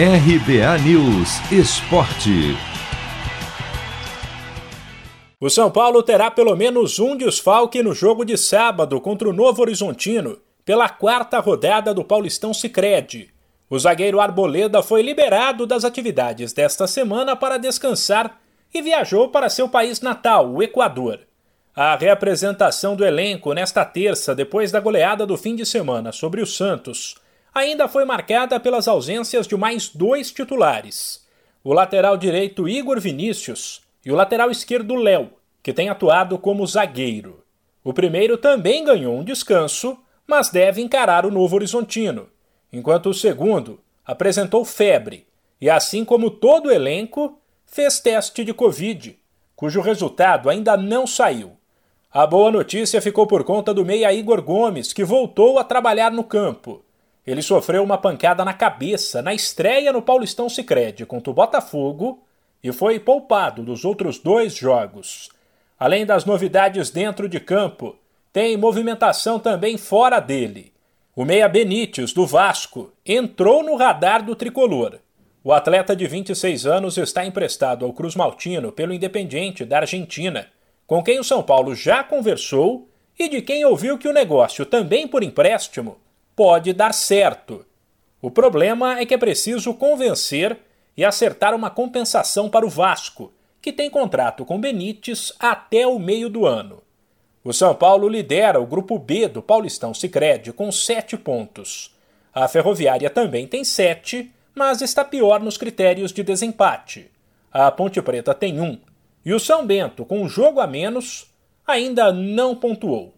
RBA News Esporte. O São Paulo terá pelo menos um desfalque no jogo de sábado contra o Novo Horizontino, pela quarta rodada do Paulistão Sicredi. O zagueiro Arboleda foi liberado das atividades desta semana para descansar e viajou para seu país natal, o Equador. A reapresentação do elenco nesta terça, depois da goleada do fim de semana sobre o Santos, ainda foi marcada pelas ausências de mais dois titulares: o lateral direito Igor Vinícius e o lateral esquerdo Léo, que tem atuado como zagueiro. O primeiro também ganhou um descanso, mas deve encarar o Novo Horizontino, enquanto o segundo apresentou febre e, assim como todo o elenco, fez teste de Covid, cujo resultado ainda não saiu. A boa notícia ficou por conta do meia Igor Gomes, que voltou a trabalhar no campo. Ele sofreu uma pancada na cabeça na estreia no Paulistão Sicredi contra o Botafogo e foi poupado dos outros dois jogos. Além das novidades dentro de campo, tem movimentação também fora dele. O meia Benítez, do Vasco, entrou no radar do tricolor. O atleta de 26 anos está emprestado ao Cruz Maltino pelo Independiente da Argentina, com quem o São Paulo já conversou e de quem ouviu que o negócio, também por empréstimo, pode dar certo. O problema é que é preciso convencer e acertar uma compensação para o Vasco, que tem contrato com Benítez até o meio do ano. O São Paulo lidera o grupo B do Paulistão Sicredi com sete pontos. A Ferroviária também tem sete, mas está pior nos critérios de desempate. A Ponte Preta tem um. E o São Bento, com um jogo a menos, ainda não pontuou.